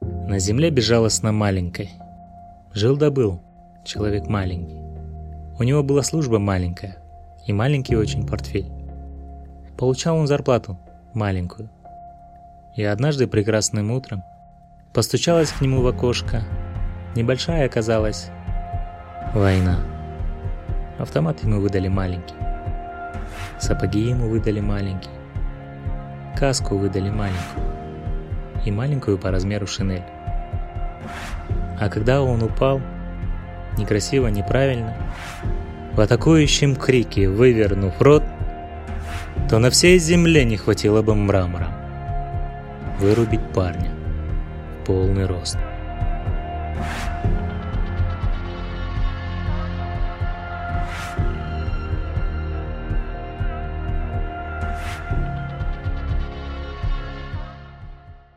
На земле безжалостно маленькой. Жил да был человек маленький. У него была служба маленькая и маленький очень портфель. Получал он зарплату маленькую. И однажды прекрасным утром постучалась к нему в окошко. Небольшая оказалась война. Автомат ему выдали маленький. Сапоги ему выдали маленькие. Каску выдали маленькую. И маленькую по размеру шинель. А когда он упал, некрасиво, неправильно, в атакующем крике вывернув рот, то на всей земле не хватило бы мрамора. Вырубить парня полный рост.